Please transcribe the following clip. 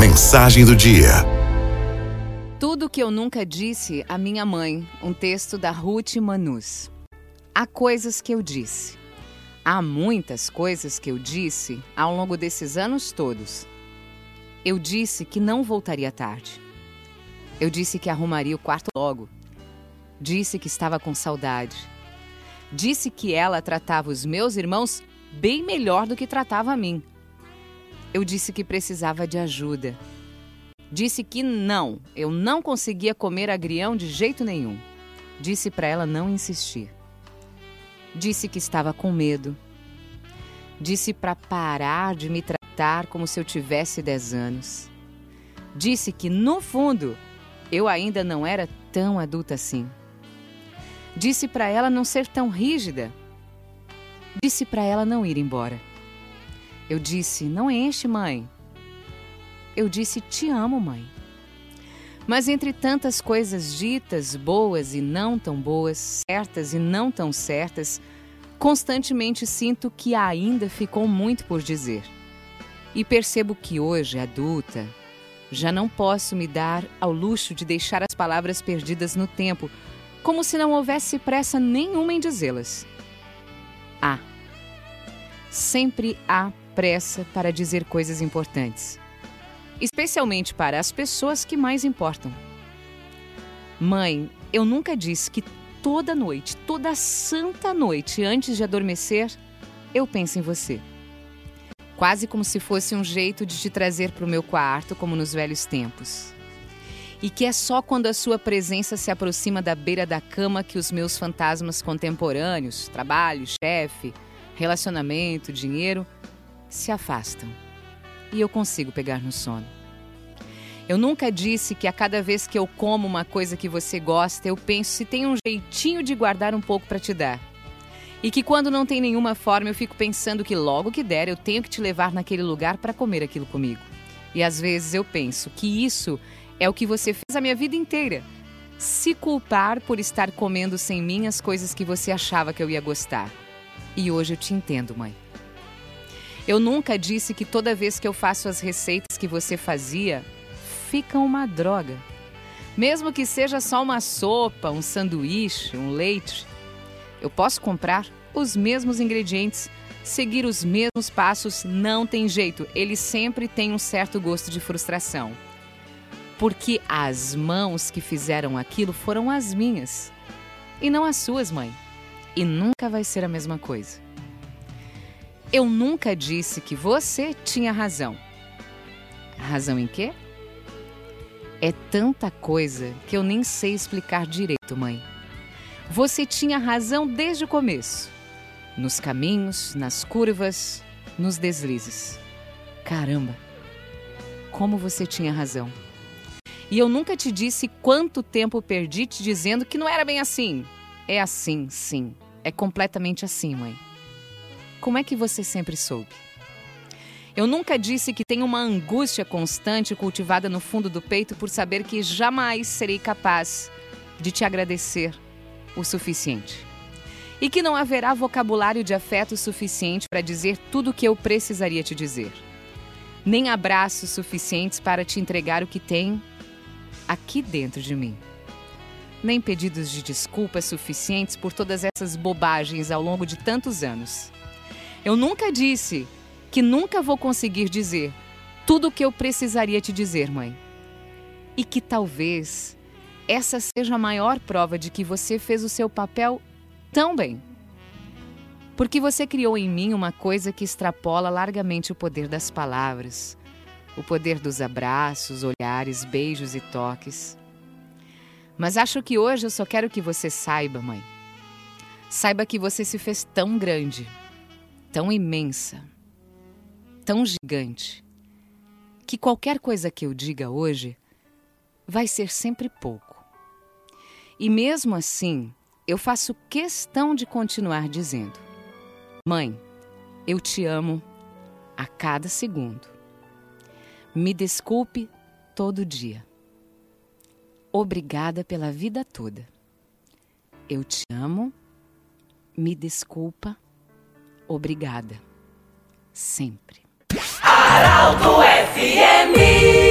mensagem do dia. Tudo que eu nunca disse à minha mãe, um texto da Ruth Manus. Há coisas que eu disse. Há muitas coisas que eu disse ao longo desses anos todos. Eu disse que não voltaria tarde. Eu disse que arrumaria o quarto logo. Disse que estava com saudade. Disse que ela tratava os meus irmãos bem melhor do que tratava a mim. Eu disse que precisava de ajuda. Disse que não, eu não conseguia comer agrião de jeito nenhum. Disse para ela não insistir. Disse que estava com medo. Disse para parar de me tratar como se eu tivesse 10 anos. Disse que, no fundo, eu ainda não era tão adulta assim. Disse para ela não ser tão rígida. Disse para ela não ir embora. Eu disse: Não enche, mãe. Eu disse: Te amo, mãe. Mas entre tantas coisas ditas, boas e não tão boas, certas e não tão certas, constantemente sinto que ainda ficou muito por dizer. E percebo que hoje, adulta, já não posso me dar ao luxo de deixar as palavras perdidas no tempo, como se não houvesse pressa nenhuma em dizê-las. Há. Sempre há pressa para dizer coisas importantes, especialmente para as pessoas que mais importam. Mãe, eu nunca disse que toda noite, toda santa noite, antes de adormecer, eu penso em você. Quase como se fosse um jeito de te trazer para o meu quarto, como nos velhos tempos. E que é só quando a sua presença se aproxima da beira da cama que os meus fantasmas contemporâneos, trabalho, chefe, relacionamento, dinheiro, se afastam e eu consigo pegar no sono. Eu nunca disse que a cada vez que eu como uma coisa que você gosta, eu penso se tem um jeitinho de guardar um pouco para te dar. E que quando não tem nenhuma forma, eu fico pensando que logo que der, eu tenho que te levar naquele lugar para comer aquilo comigo. E às vezes eu penso que isso é o que você fez a minha vida inteira. Se culpar por estar comendo sem mim as coisas que você achava que eu ia gostar. E hoje eu te entendo, mãe. Eu nunca disse que toda vez que eu faço as receitas que você fazia, fica uma droga. Mesmo que seja só uma sopa, um sanduíche, um leite, eu posso comprar os mesmos ingredientes, seguir os mesmos passos, não tem jeito, ele sempre tem um certo gosto de frustração. Porque as mãos que fizeram aquilo foram as minhas e não as suas, mãe. E nunca vai ser a mesma coisa. Eu nunca disse que você tinha razão. Razão em quê? É tanta coisa que eu nem sei explicar direito, mãe. Você tinha razão desde o começo. Nos caminhos, nas curvas, nos deslizes. Caramba! Como você tinha razão. E eu nunca te disse quanto tempo perdi te dizendo que não era bem assim. É assim, sim. É completamente assim, mãe. Como é que você sempre soube? Eu nunca disse que tenho uma angústia constante cultivada no fundo do peito por saber que jamais serei capaz de te agradecer o suficiente. E que não haverá vocabulário de afeto suficiente para dizer tudo o que eu precisaria te dizer. Nem abraços suficientes para te entregar o que tem aqui dentro de mim. Nem pedidos de desculpas suficientes por todas essas bobagens ao longo de tantos anos. Eu nunca disse que nunca vou conseguir dizer tudo o que eu precisaria te dizer, mãe. E que talvez essa seja a maior prova de que você fez o seu papel tão bem. Porque você criou em mim uma coisa que extrapola largamente o poder das palavras, o poder dos abraços, olhares, beijos e toques. Mas acho que hoje eu só quero que você saiba, mãe. Saiba que você se fez tão grande tão imensa, tão gigante, que qualquer coisa que eu diga hoje vai ser sempre pouco. E mesmo assim, eu faço questão de continuar dizendo: Mãe, eu te amo a cada segundo. Me desculpe todo dia. Obrigada pela vida toda. Eu te amo. Me desculpa Obrigada. Sempre. Araldo FMI